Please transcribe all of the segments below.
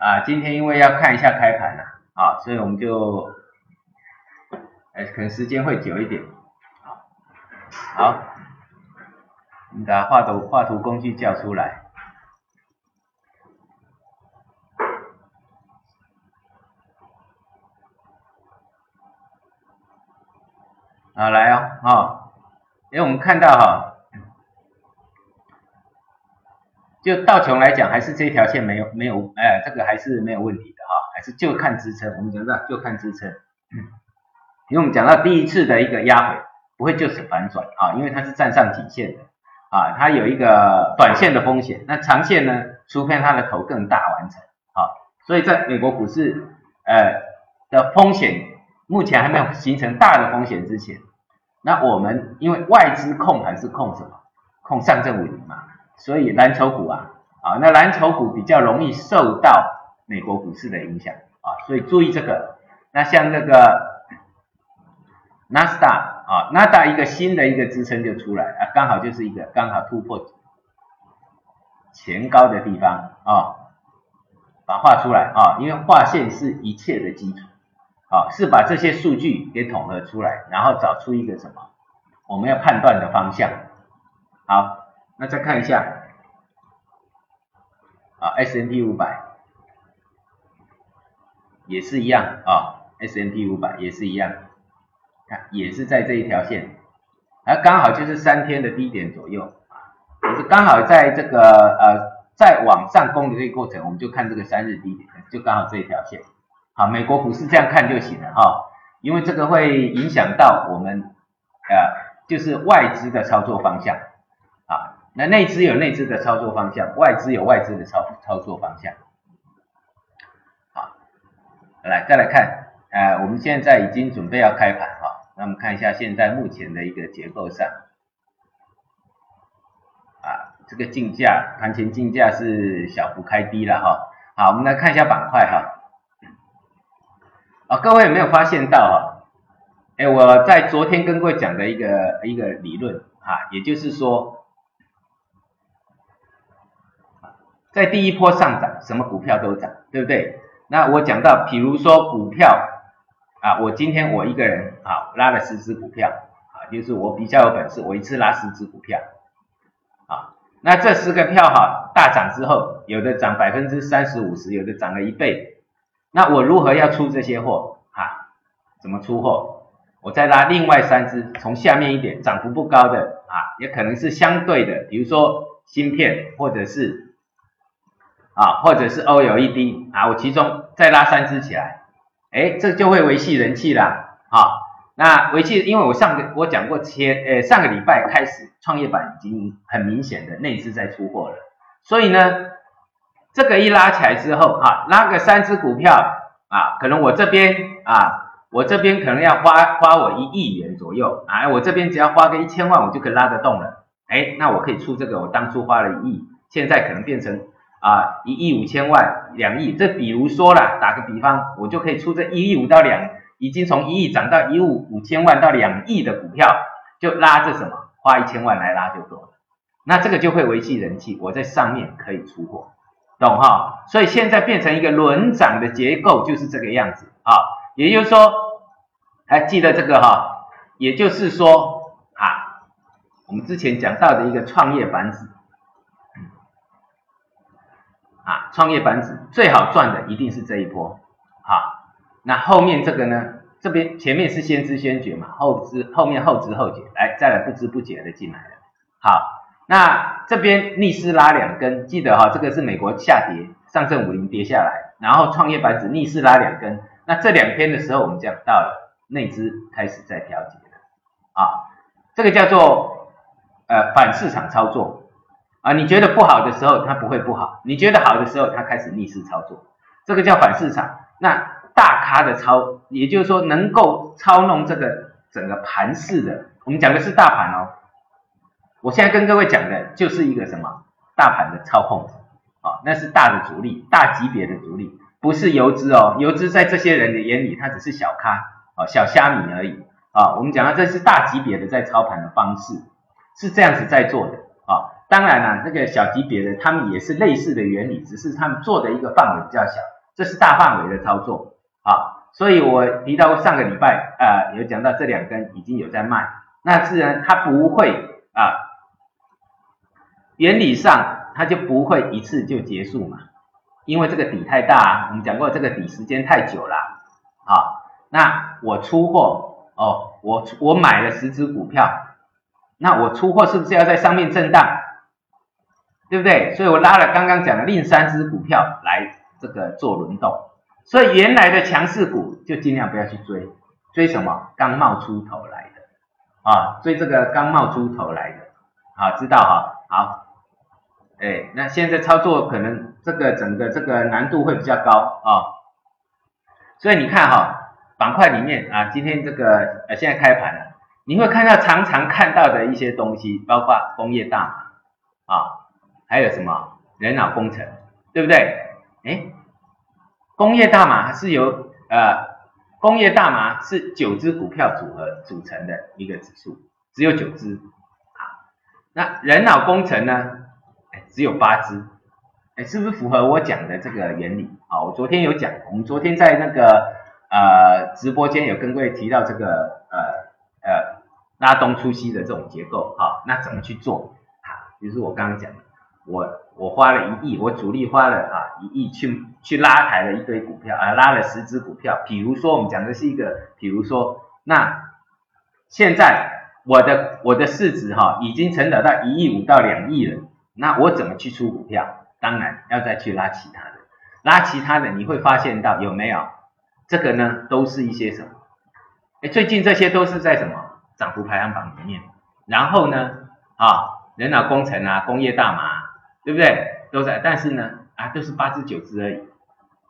啊，今天因为要看一下开盘了啊，所以我们就，哎，可能时间会久一点。好，我们把画图画图工具叫出来。啊，来哦，哈，因为我们看到哈。就道琼来讲，还是这条线没有没有，哎，这个还是没有问题的哈，还是就看支撑。我们讲到就看支撑，因为我们讲到第一次的一个压回不会就此反转啊，因为它是站上颈线的啊，它有一个短线的风险，那长线呢，除非它的头更大完成啊，所以在美国股市呃的风险目前还没有形成大的风险之前，那我们因为外资控盘是控什么？控上证五零嘛。所以蓝筹股啊，啊，那蓝筹股比较容易受到美国股市的影响啊，所以注意这个。那像那个纳斯达啊，纳达一个新的一个支撑就出来啊，刚好就是一个刚好突破前高的地方啊，把画出来啊，因为画线是一切的基础啊，是把这些数据给统合出来，然后找出一个什么我们要判断的方向。好。那再看一下啊，S M P 五百也是一样啊，S M P 五百也是一样，看也是在这一条线，而刚好就是三天的低点左右啊，也是刚好在这个呃在往上攻的这个过程，我们就看这个三日低点，就刚好这一条线，好，美国股市这样看就行了哈，因为这个会影响到我们呃就是外资的操作方向。那内资有内资的操作方向，外资有外资的操操作方向。好，来再来看，呃，我们现在已经准备要开盘哈，那我们看一下现在目前的一个结构上，啊，这个竞价盘前竞价是小幅开低了哈。好，我们来看一下板块哈。啊，各位有没有发现到哈？哎，我在昨天跟各位讲的一个一个理论哈，也就是说。在第一波上涨，什么股票都涨，对不对？那我讲到，比如说股票啊，我今天我一个人啊拉了十只股票啊，就是我比较有本事，我一次拉十只股票啊。那这十个票哈大涨之后，有的涨百分之三十五十，有的涨了一倍。那我如何要出这些货啊？怎么出货？我再拉另外三只，从下面一点涨幅不高的啊，也可能是相对的，比如说芯片或者是。啊，或者是 OLED 啊，我其中再拉三只起来，哎，这就会维系人气啦。啊，那维系，因为我上个我讲过，前呃上个礼拜开始，创业板已经很明显的内资在出货了，所以呢，这个一拉起来之后，哈，拉个三只股票啊，可能我这边啊，我这边可能要花花我一亿元左右，啊，我这边只要花个一千万，我就可以拉得动了，哎，那我可以出这个，我当初花了一亿，现在可能变成。啊，一亿五千万，两亿，这比如说了，打个比方，我就可以出这一亿五到两，已经从一亿涨到一五五千万到两亿的股票，就拉着什么，花一千万来拉就够了，那这个就会维系人气，我在上面可以出货，懂哈？所以现在变成一个轮涨的结构就是这个样子啊，也就是说，还记得这个哈，也就是说啊，我们之前讲到的一个创业板指。啊，创业板指最好赚的一定是这一波，好，那后面这个呢？这边前面是先知先觉嘛，后知后面后知后觉，来再来不知不觉的进来了。好，那这边逆势拉两根，记得哈，这个是美国下跌，上证五零跌下来，然后创业板指逆势拉两根，那这两天的时候我们讲到了内资开始在调节了，啊，这个叫做呃反市场操作。啊，你觉得不好的时候，它不会不好；你觉得好的时候，它开始逆势操作，这个叫反市场。那大咖的操，也就是说能够操弄这个整个盘势的，我们讲的是大盘哦。我现在跟各位讲的就是一个什么大盘的操控啊，那是大的主力，大级别的主力，不是游资哦。游资在这些人的眼里，它只是小咖哦，小虾米而已啊。我们讲到这是大级别的在操盘的方式，是这样子在做的啊。当然了，那个小级别的他们也是类似的原理，只是他们做的一个范围比较小，这是大范围的操作啊。所以我提到上个礼拜啊，有讲到这两根已经有在卖，那自然它不会啊，原理上它就不会一次就结束嘛，因为这个底太大，我们讲过这个底时间太久了啊。那我出货哦，我我买了十只股票，那我出货是不是要在上面震荡？对不对？所以我拉了刚刚讲的另三只股票来这个做轮动，所以原来的强势股就尽量不要去追，追什么？刚冒出头来的啊，追这个刚冒出头来的，好，知道哈？好，哎，那现在操作可能这个整个这个难度会比较高啊，所以你看哈，板块里面啊，今天这个呃现在开盘了，你会看到常常看到的一些东西，包括工业大啊。还有什么人脑工程，对不对？哎，工业大麻是由呃工业大麻是九只股票组合组成的一个指数，只有九只啊。那人脑工程呢？哎，只有八只，哎，是不是符合我讲的这个原理？啊，我昨天有讲，我们昨天在那个呃直播间有跟各位提到这个呃呃拉东出西的这种结构，好，那怎么去做？好，就是我刚刚讲的。我我花了一亿，我主力花了啊一亿去去拉抬了一堆股票啊，拉了十只股票。比如说我们讲的是一个，比如说那现在我的我的市值哈已经成长到一亿五到两亿了，那我怎么去出股票？当然要再去拉其他的，拉其他的你会发现到有没有这个呢？都是一些什么？哎，最近这些都是在什么涨幅排行榜里面。然后呢啊，人脑工程啊，工业大麻。对不对？都在，但是呢，啊，都是八只九只而已，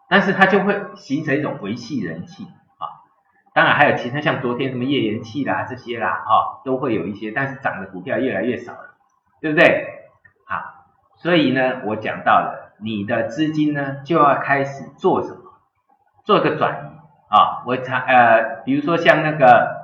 但是它就会形成一种维系人气啊。当然还有其他像昨天什么页岩气啦这些啦，啊，都会有一些，但是涨的股票越来越少了，对不对？好，所以呢，我讲到了，你的资金呢就要开始做什么？做个转移啊。我查呃，比如说像那个。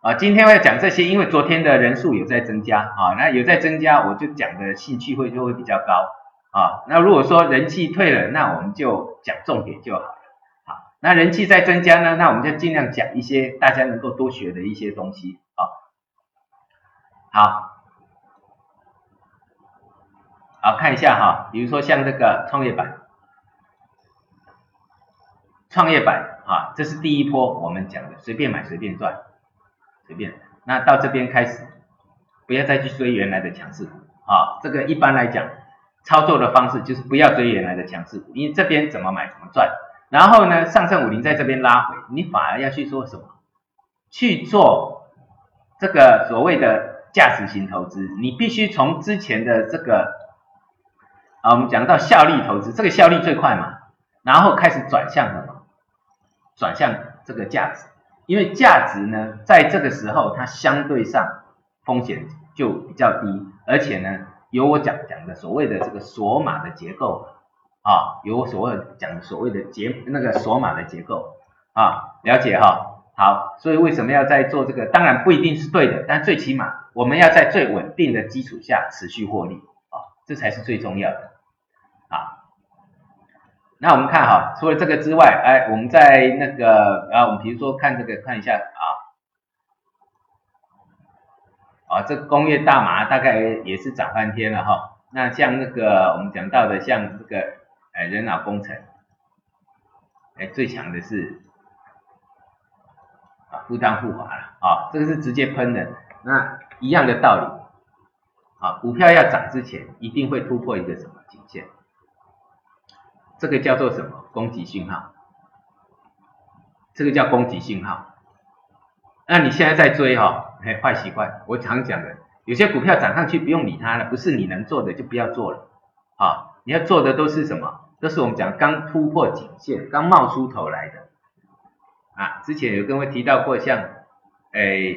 啊，今天我要讲这些，因为昨天的人数有在增加啊，那有在增加，我就讲的兴趣会就会比较高啊。那如果说人气退了，那我们就讲重点就好了。好，那人气在增加呢，那我们就尽量讲一些大家能够多学的一些东西啊。好，好看一下哈，比如说像这个创业板，创业板啊，这是第一波我们讲的，随便买随便赚。随便，那到这边开始，不要再去追原来的强势啊。这个一般来讲，操作的方式就是不要追原来的强势股，因为这边怎么买怎么赚。然后呢，上证五零在这边拉回，你反而要去做什么？去做这个所谓的价值型投资。你必须从之前的这个啊，我们讲到效率投资，这个效率最快嘛，然后开始转向什么？转向这个价值。因为价值呢，在这个时候它相对上风险就比较低，而且呢，有我讲讲的所谓的这个锁码的结构啊，有我所谓讲所谓的结那个锁码的结构啊，了解哈？好，所以为什么要在做这个？当然不一定是对的，但最起码我们要在最稳定的基础下持续获利啊，这才是最重要的。那我们看哈，除了这个之外，哎，我们在那个啊，我们比如说看这个，看一下啊，啊，这工业大麻大概也是涨翻天了哈。那像那个我们讲到的，像这个哎人脑工程，哎最强的是啊富当富华了啊，这个是直接喷的。那一样的道理，啊，股票要涨之前，一定会突破一个什么颈线？这个叫做什么？攻击信号。这个叫攻击信号。那你现在在追哈，哎，坏习惯。我常讲的，有些股票涨上去不用理它了，不是你能做的就不要做了啊。你要做的都是什么？都是我们讲刚突破颈线、刚冒出头来的啊。之前有跟我提到过，像哎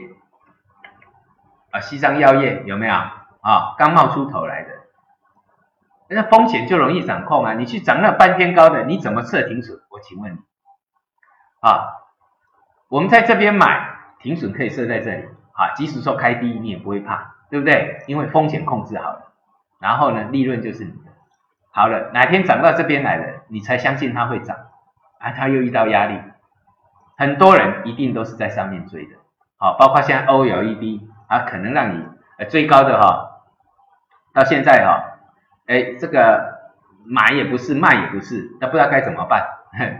啊西藏药业有没有啊？刚冒出头来的。那风险就容易掌控啊！你去涨那半天高的，你怎么设停损？我请问你啊，我们在这边买停损可以设在这里啊，即使说开低你也不会怕对不对？因为风险控制好了，然后呢，利润就是你的。好了，哪天涨到这边来了，你才相信它会涨，啊，它又遇到压力，很多人一定都是在上面追的，好，包括现在 OLED，啊，可能让你呃追高的哈，到现在哈，哎，这个买也不是，卖也不是，那不知道该怎么办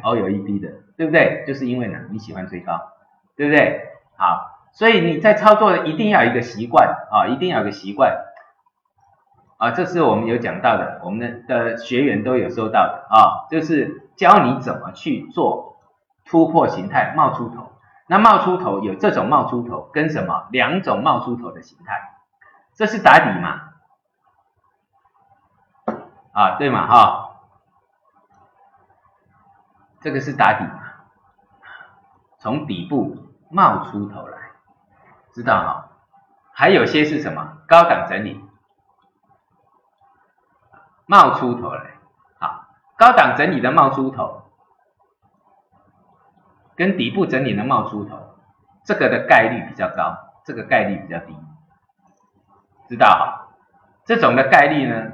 ，OLED 的，对不对？就是因为呢，你喜欢追高，对不对？好，所以你在操作一定要有一个习惯啊，一定要有个习惯。啊，这是我们有讲到的，我们的的学员都有收到的啊，就是教你怎么去做突破形态冒出头。那冒出头有这种冒出头跟什么两种冒出头的形态，这是打底嘛？啊，对嘛哈？这个是打底嘛？从底部冒出头来，知道哈？还有些是什么高档整理？冒出头来，好，高档整理的冒出头，跟底部整理的冒出头，这个的概率比较高，这个概率比较低，知道哈？这种的概率呢，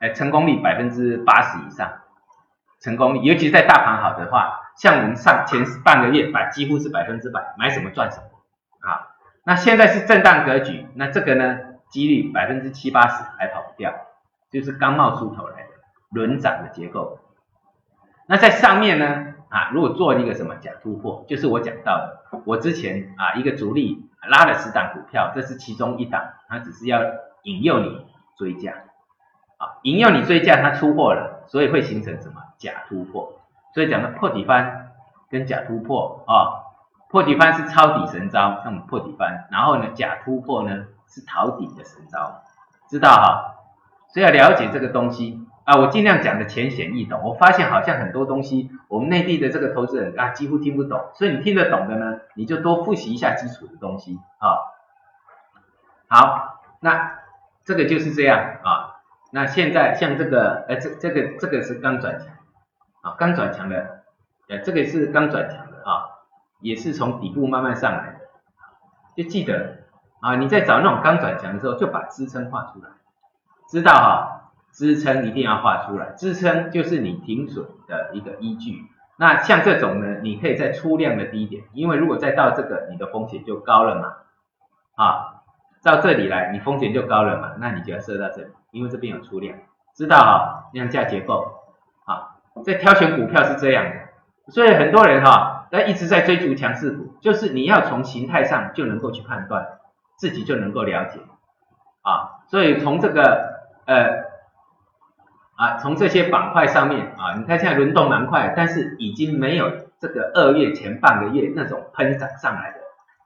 哎，成功率百分之八十以上，成功率，尤其是在大盘好的话，像我们上前半个月，百几乎是百分之百，买什么赚什么，啊，那现在是震荡格局，那这个呢，几率百分之七八十还跑不掉。就是刚冒出头来的轮涨的结构，那在上面呢啊，如果做一个什么假突破，就是我讲到的，我之前啊一个主力拉了十档股票，这是其中一档，它只是要引诱你追价啊，引诱你追价，它出货了，所以会形成什么假突破，所以讲的破底翻跟假突破啊，破底翻是抄底神招，那么破底翻，然后呢假突破呢是逃底的神招，知道哈？所以要了解这个东西啊，我尽量讲的浅显易懂。我发现好像很多东西，我们内地的这个投资人啊几乎听不懂。所以你听得懂的呢，你就多复习一下基础的东西啊。好，那这个就是这样啊。那现在像这个，呃，这这个这个是刚转强啊，刚转强的，呃，这个是刚转强的啊，也是从底部慢慢上来的。就记得啊，你在找那种刚转强的时候，就把支撑画出来。知道哈，支撑一定要画出来，支撑就是你停损的一个依据。那像这种呢，你可以在出量的低点，因为如果再到这个，你的风险就高了嘛。啊，到这里来，你风险就高了嘛，那你就要设到这里，因为这边有出量。知道哈，量价结构啊，在挑选股票是这样的，所以很多人哈，在一直在追逐强势股，就是你要从形态上就能够去判断，自己就能够了解啊，所以从这个。呃，啊，从这些板块上面啊，你看现在轮动蛮快，但是已经没有这个二月前半个月那种喷涨上来的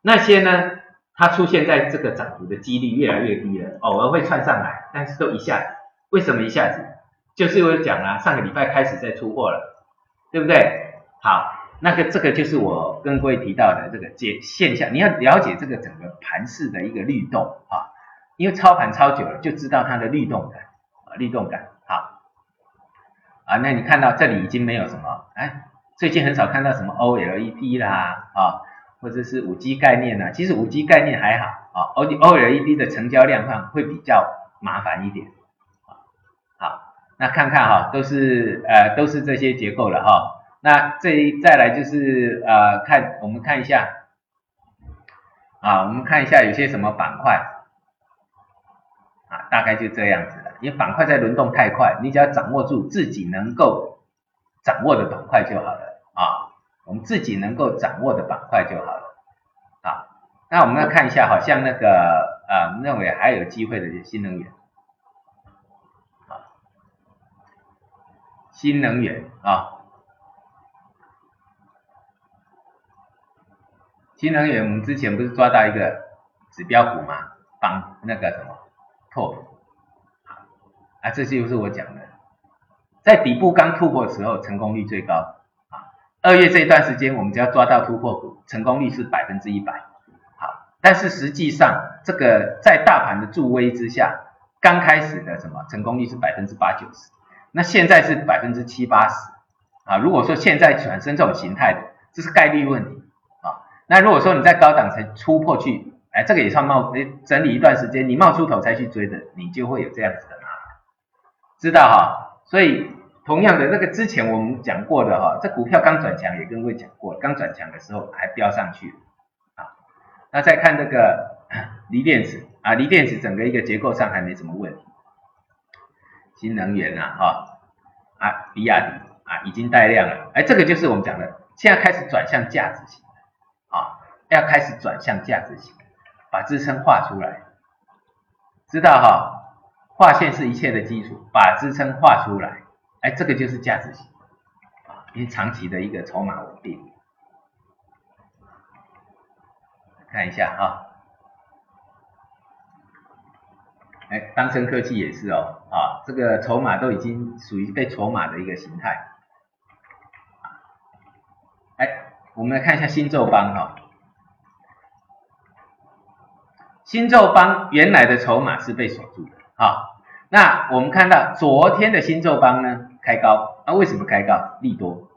那些呢，它出现在这个涨幅的几率越来越低了，偶尔会窜上来，但是都一下子，为什么一下子？就是我讲了，上个礼拜开始在出货了，对不对？好，那个这个就是我跟各位提到的这个解现象，你要了解这个整个盘势的一个律动啊。因为操盘操久了，就知道它的律动感啊，律动感好啊。那你看到这里已经没有什么，哎，最近很少看到什么 OLED 啦啊，或者是五 G 概念呐。其实五 G 概念还好啊，O OLED 的成交量上会比较麻烦一点。好，那看看哈，都是呃都是这些结构了哈。那这一再来就是呃看我们看一下啊，我们看一下有些什么板块。啊大概就这样子了，因为板块在轮动太快，你只要掌握住自己能够掌握的板块就好了啊。我们自己能够掌握的板块就好了啊。那我们来看一下，好像那个啊，认为还有机会的新能源啊，新能源啊，新能源我们之前不是抓到一个指标股吗？帮那个什么？破，啊，这就是我讲的，在底部刚突破的时候，成功率最高啊。二月这一段时间，我们只要抓到突破股，成功率是百分之一百。但是实际上，这个在大盘的助威之下，刚开始的什么成功率是百分之八九十，那现在是百分之七八十啊。如果说现在产生这种形态的，这是概率问题啊。那如果说你在高档才突破去哎，这个也算冒，你整理一段时间，你冒出头才去追的，你就会有这样子的麻烦，知道哈？所以同样的那个之前我们讲过的哈，这股票刚转强也跟各位讲过，刚转强的时候还飙上去。那再看这个 锂电池啊，锂电池整个一个结构上还没什么问题，新能源啊哈啊，比亚迪啊已经带量了，哎，这个就是我们讲的，现在开始转向价值型啊，要开始转向价值型，把支撑画出来，知道哈？画线是一切的基础，把支撑画出来，哎，这个就是价值型啊，因为长期的一个筹码稳定。看一下哈，哎，当升科技也是哦，啊，这个筹码都已经属于被筹码的一个形态。哎，我们来看一下新宙邦哈，新宙邦原来的筹码是被锁住的。好，那我们看到昨天的新宙邦呢开高，那为什么开高？利多，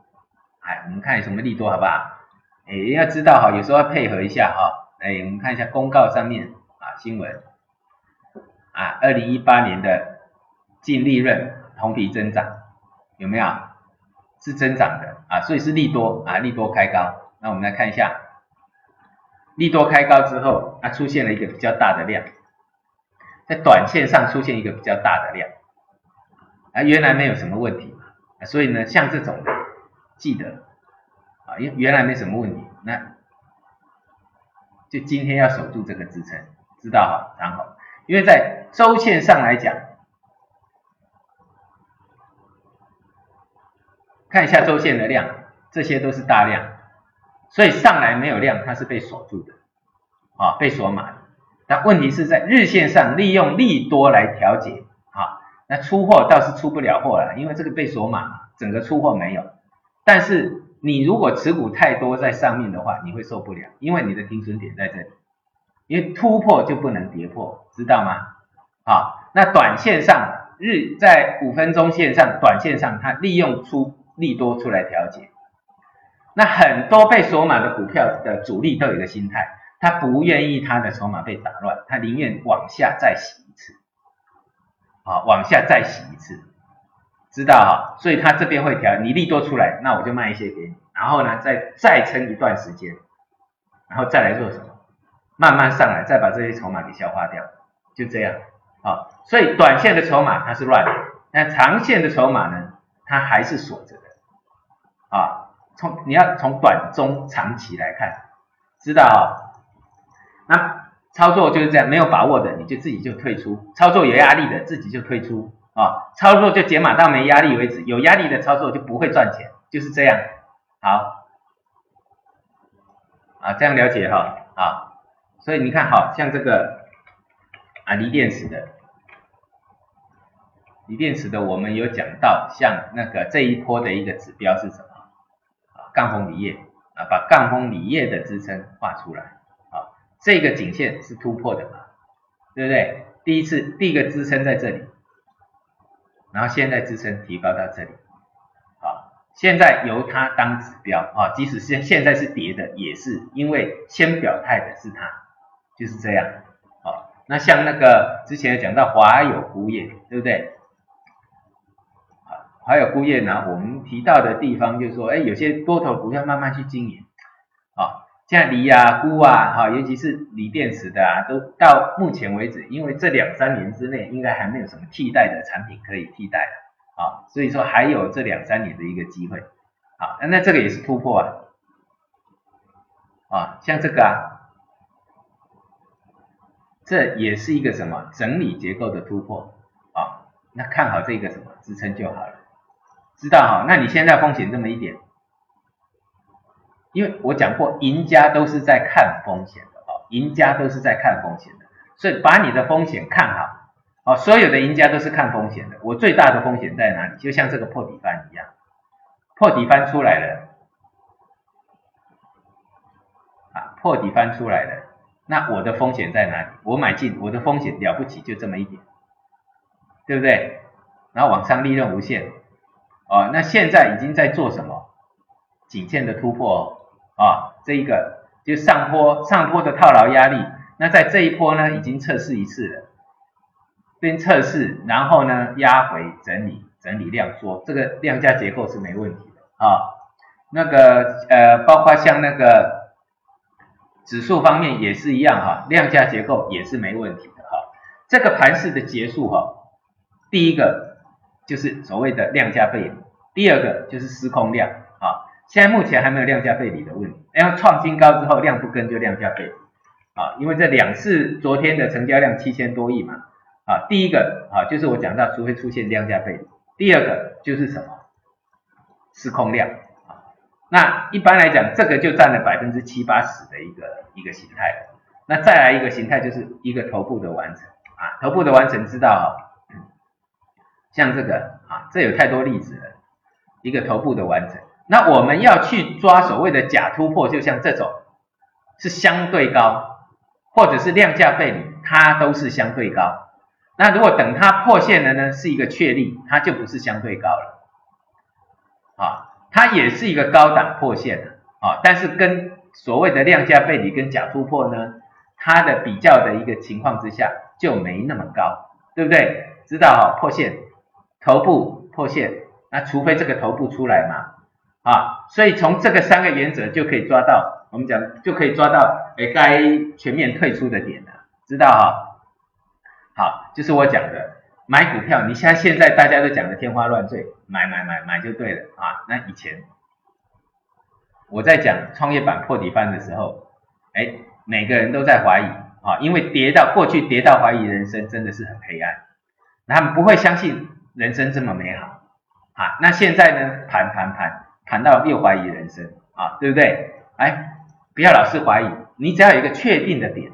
哎，我们看什么利多好不好？哎，要知道哈，有时候要配合一下哈，哎，我们看一下公告上面啊新闻，啊，二零一八年的净利润同比增长有没有？是增长的啊，所以是利多啊，利多开高。那我们来看一下，利多开高之后，它出现了一个比较大的量。在短线上出现一个比较大的量，啊，原来没有什么问题，所以呢，像这种的，记得啊，原原来没什么问题，那就今天要守住这个支撑，知道哈，然后，因为在周线上来讲，看一下周线的量，这些都是大量，所以上来没有量，它是被锁住的，啊，被锁满。那问题是在日线上利用利多来调节，啊，那出货倒是出不了货了，因为这个被锁满，整个出货没有。但是你如果持股太多在上面的话，你会受不了，因为你的停损点在这里，因为突破就不能跌破，知道吗？啊，那短线上日在五分钟线上，短线上它利用出利多出来调节，那很多被锁码的股票的主力都有一个心态。他不愿意他的筹码被打乱，他宁愿往下再洗一次，啊，往下再洗一次，知道哈？所以他这边会调，你利多出来，那我就卖一些给你，然后呢，再再撑一段时间，然后再来做什么？慢慢上来，再把这些筹码给消化掉，就这样，啊，所以短线的筹码它是乱的，但长线的筹码呢，它还是锁着的，啊，从你要从短中长期来看，知道哈？那操作就是这样，没有把握的你就自己就退出，操作有压力的自己就退出啊，操作就解码到没压力为止，有压力的操作就不会赚钱，就是这样。好，啊，这样了解哈，啊，所以你看，好像这个啊锂电池的，锂电池的，我们有讲到，像那个这一波的一个指标是什么？啊，杠峰锂业啊，把杠峰锂业的支撑画出来啊。这个颈线是突破的嘛，对不对？第一次第一个支撑在这里，然后现在支撑提高到这里，好，现在由它当指标啊，即使是现在是跌的，也是因为先表态的是它，就是这样，好，那像那个之前讲到华友钴业，对不对？华友钴业呢，我们提到的地方就是说，哎，有些多头股票慢慢去经营，啊。像锂啊、钴啊，哈，尤其是锂电池的啊，都到目前为止，因为这两三年之内应该还没有什么替代的产品可以替代的，啊，所以说还有这两三年的一个机会，啊，那这个也是突破啊，啊，像这个啊，这也是一个什么整理结构的突破啊，那看好这个什么支撑就好了，知道哈？那你现在风险这么一点。因为我讲过，赢家都是在看风险的哦，赢家都是在看风险的，所以把你的风险看好哦。所有的赢家都是看风险的。我最大的风险在哪里？就像这个破底翻一样，破底翻出来了啊，破底翻出来了，那我的风险在哪里？我买进，我的风险了不起，就这么一点，对不对？然后往上利润无限哦，那现在已经在做什么？颈线的突破。啊，这一个就上坡上坡的套牢压力，那在这一波呢，已经测试一次了，边测试，然后呢压回整理，整理量缩，这个量价结构是没问题的啊。那个呃，包括像那个指数方面也是一样哈，量价结构也是没问题的哈。这个盘式的结束哈，第一个就是所谓的量价背离，第二个就是失控量。现在目前还没有量价背离的问题，然后创新高之后量不跟就量价背离。啊，因为这两次昨天的成交量七千多亿嘛，啊，第一个啊就是我讲到，除非出现量价背离，第二个就是什么失控量。啊，那一般来讲，这个就占了百分之七八十的一个一个形态，那再来一个形态就是一个头部的完成。啊，头部的完成知道，像这个啊，这有太多例子了，一个头部的完成，那我们要去抓所谓的假突破，就像这种是相对高。或者是量价背离，它都是相对高。那如果等它破线了呢，是一个确立，它就不是相对高了。啊，它也是一个高档破线的啊，但是跟所谓的量价背离跟假突破呢，它的比较的一个情况之下就没那么高，对不对？知道哈，破线头部破线，那除非这个头部出来嘛，啊，所以从这个三个原则就可以抓到。我们讲就可以抓到，哎，该全面退出的点了，知道哈？好，就是我讲的买股票，你像现在大家都讲的天花乱坠，买买买买就对了啊。那以前我在讲创业板破底翻的时候，哎，每个人都在怀疑啊，因为跌到过去跌到怀疑人生真的是很黑暗，他们不会相信人生这么美好啊。那现在呢，盘盘盘谈到又怀疑人生啊，对不对？哎。不要老是怀疑，你只要有一个确定的点，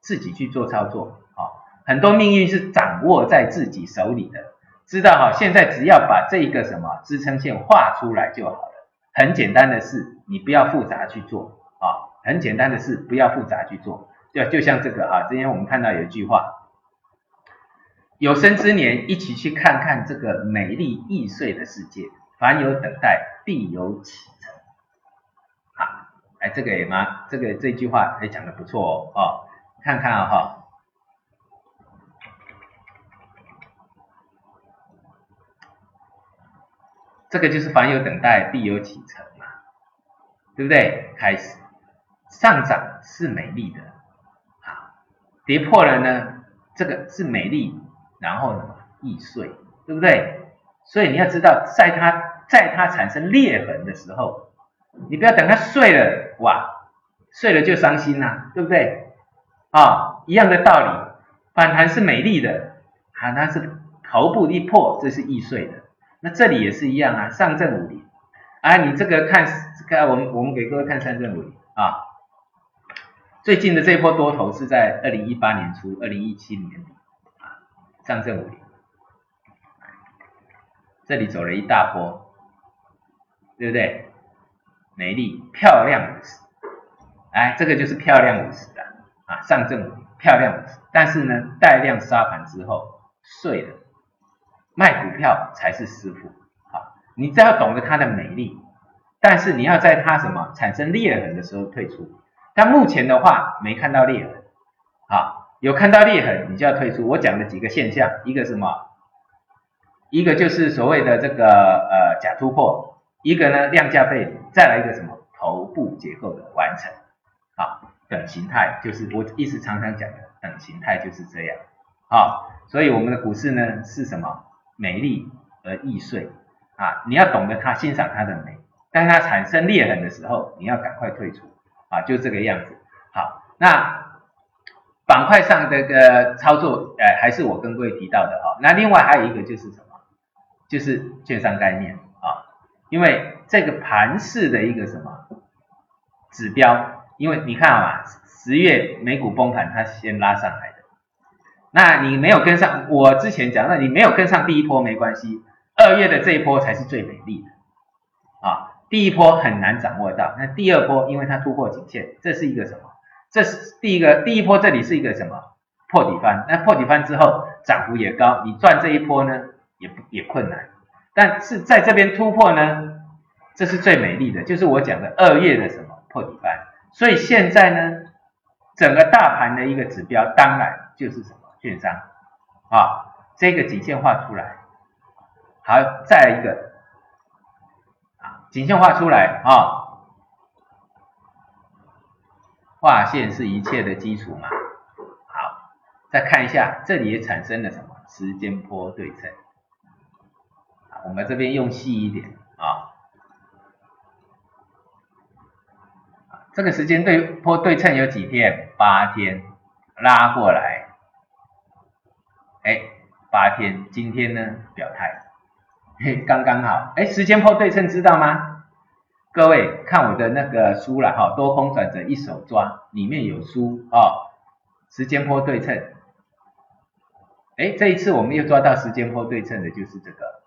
自己去做操作啊。很多命运是掌握在自己手里的，知道哈？现在只要把这一个什么支撑线画出来就好了，很简单的事，你不要复杂去做啊。很简单的事，不要复杂去做。就就像这个啊，今天我们看到有一句话：有生之年，一起去看看这个美丽易碎的世界。凡有等待，必有启。哎，这个也蛮，这个这句话也讲的不错哦，哦，看看啊哈，这个就是凡有等待，必有启程嘛，对不对？开始上涨是美丽的，啊，跌破了呢，这个是美丽，然后呢易碎，对不对？所以你要知道，在它在它产生裂痕的时候。你不要等它碎了，哇，碎了就伤心呐，对不对？啊，一样的道理，反弹是美丽的，反弹是头部一破，这是易碎的。那这里也是一样啊，上证五零，啊，你这个看，看我们我们给各位看上证五零啊，最近的这波多头是在二零一八年初，二零一七年底啊，上证五零，这里走了一大波，对不对？美丽漂亮五十，哎，这个就是漂亮五十的啊，上证漂亮五十，但是呢，带量杀盘之后碎了，卖股票才是师傅啊，你只要懂得它的美丽，但是你要在它什么产生裂痕的时候退出，但目前的话没看到裂痕，啊，有看到裂痕你就要退出。我讲的几个现象，一个什么？一个就是所谓的这个呃假突破。一个呢，量价背离，再来一个什么头部结构的完成，啊，等形态就是我一直常常讲的等形态就是这样，啊，所以我们的股市呢是什么？美丽而易碎，啊，你要懂得它欣赏它的美，当它产生裂痕的时候，你要赶快退出，啊，就这个样子，好，那板块上这个操作，呃，还是我跟各位提到的哈，那另外还有一个就是什么，就是券商概念。因为这个盘势的一个什么指标？因为你看啊，十月美股崩盘，它先拉上来的。那你没有跟上，我之前讲，那你没有跟上第一波没关系，二月的这一波才是最美丽的啊。第一波很难掌握到，那第二波因为它突破颈线，这是一个什么？这是第一个第一波，这里是一个什么破底翻？那破底翻之后涨幅也高，你赚这一波呢也也困难。但是在这边突破呢，这是最美丽的，就是我讲的二月的什么破底翻。所以现在呢，整个大盘的一个指标，当然就是什么券商啊，这个颈线画出来，好，再一个啊，颈线画出来啊，画线是一切的基础嘛。好，再看一下，这里也产生了什么时间波对称。我们这边用细一点啊。这个时间对坡对称有几天？八天，拉过来，哎，八天，今天呢表态，嘿，刚刚好，哎，时间坡对称知道吗？各位看我的那个书了哈，多空转折一手抓，里面有书哦，时间坡对称，哎，这一次我们又抓到时间坡对称的就是这个。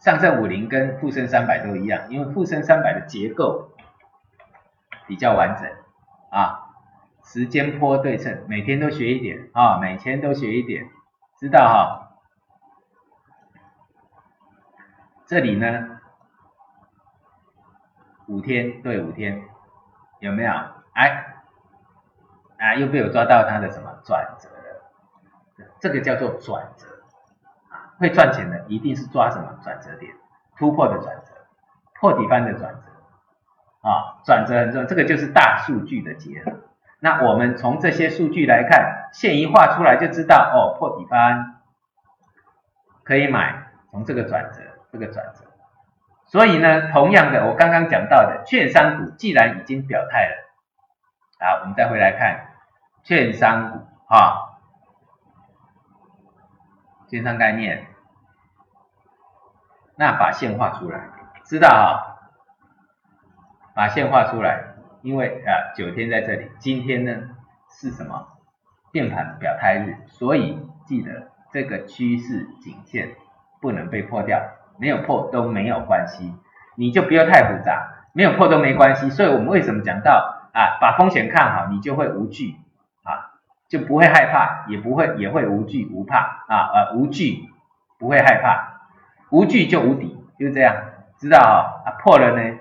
上证五零跟沪深三百都一样，因为沪深三百的结构比较完整啊。时间波对称，每天都学一点啊，每天都学一点，知道哈？这里呢，五天对五天，有没有？哎，啊，又被我抓到它的什么转折了？这个叫做转折。会赚钱的一定是抓什么转折点，突破的转折，破底翻的转折，啊，转折很重要，这个就是大数据的结合。那我们从这些数据来看，线一画出来就知道，哦，破底翻可以买，从这个转折，这个转折。所以呢，同样的，我刚刚讲到的券商股既然已经表态了，好，我们再回来看券商股，啊。券商概念，那把线画出来，知道啊？把线画出来，因为啊九天在这里，今天呢是什么？变盘表态日，所以记得这个趋势颈线不能被破掉，没有破都没有关系，你就不要太复杂，没有破都没关系。所以我们为什么讲到啊，把风险看好，你就会无惧啊。就不会害怕，也不会也会无惧无怕啊呃无惧不会害怕，无惧就无敌，就是这样，知道啊？破了呢，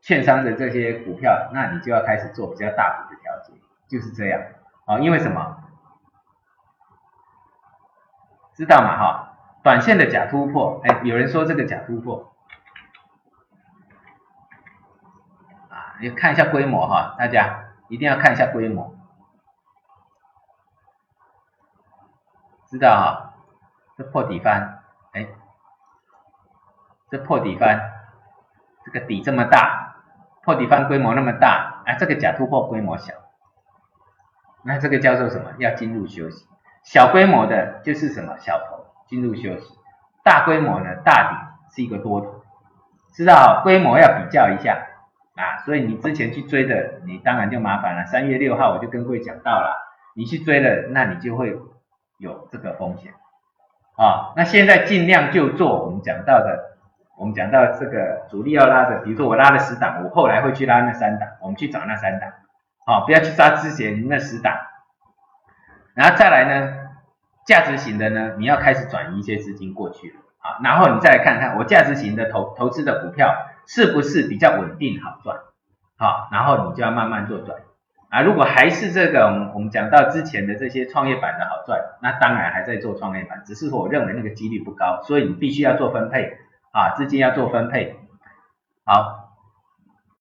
券商的这些股票，那你就要开始做比较大幅的调节，就是这样啊。因为什么？知道嘛哈？短线的假突破，哎，有人说这个假突破啊，你看一下规模哈，大家一定要看一下规模。知道哈，这破底翻，哎，这破底翻，这个底这么大，破底翻规模那么大，哎，这个假突破规模小，那这个叫做什么？要进入休息。小规模的就是什么？小头进入休息。大规模的大底是一个多头，知道规模要比较一下啊。所以你之前去追的，你当然就麻烦了。三月六号我就跟各位讲到了，你去追了，那你就会。有这个风险啊，那现在尽量就做我们讲到的，我们讲到这个主力要拉的，比如说我拉了十档，我后来会去拉那三档，我们去找那三档，好，不要去抓之前那十档，然后再来呢，价值型的呢，你要开始转移一些资金过去了。啊，然后你再来看看我价值型的投投资的股票是不是比较稳定好赚，好，然后你就要慢慢做转。啊，如果还是这个，我们我们讲到之前的这些创业板的好赚，那当然还在做创业板，只是说我认为那个几率不高，所以你必须要做分配。啊，资金要做分配。好，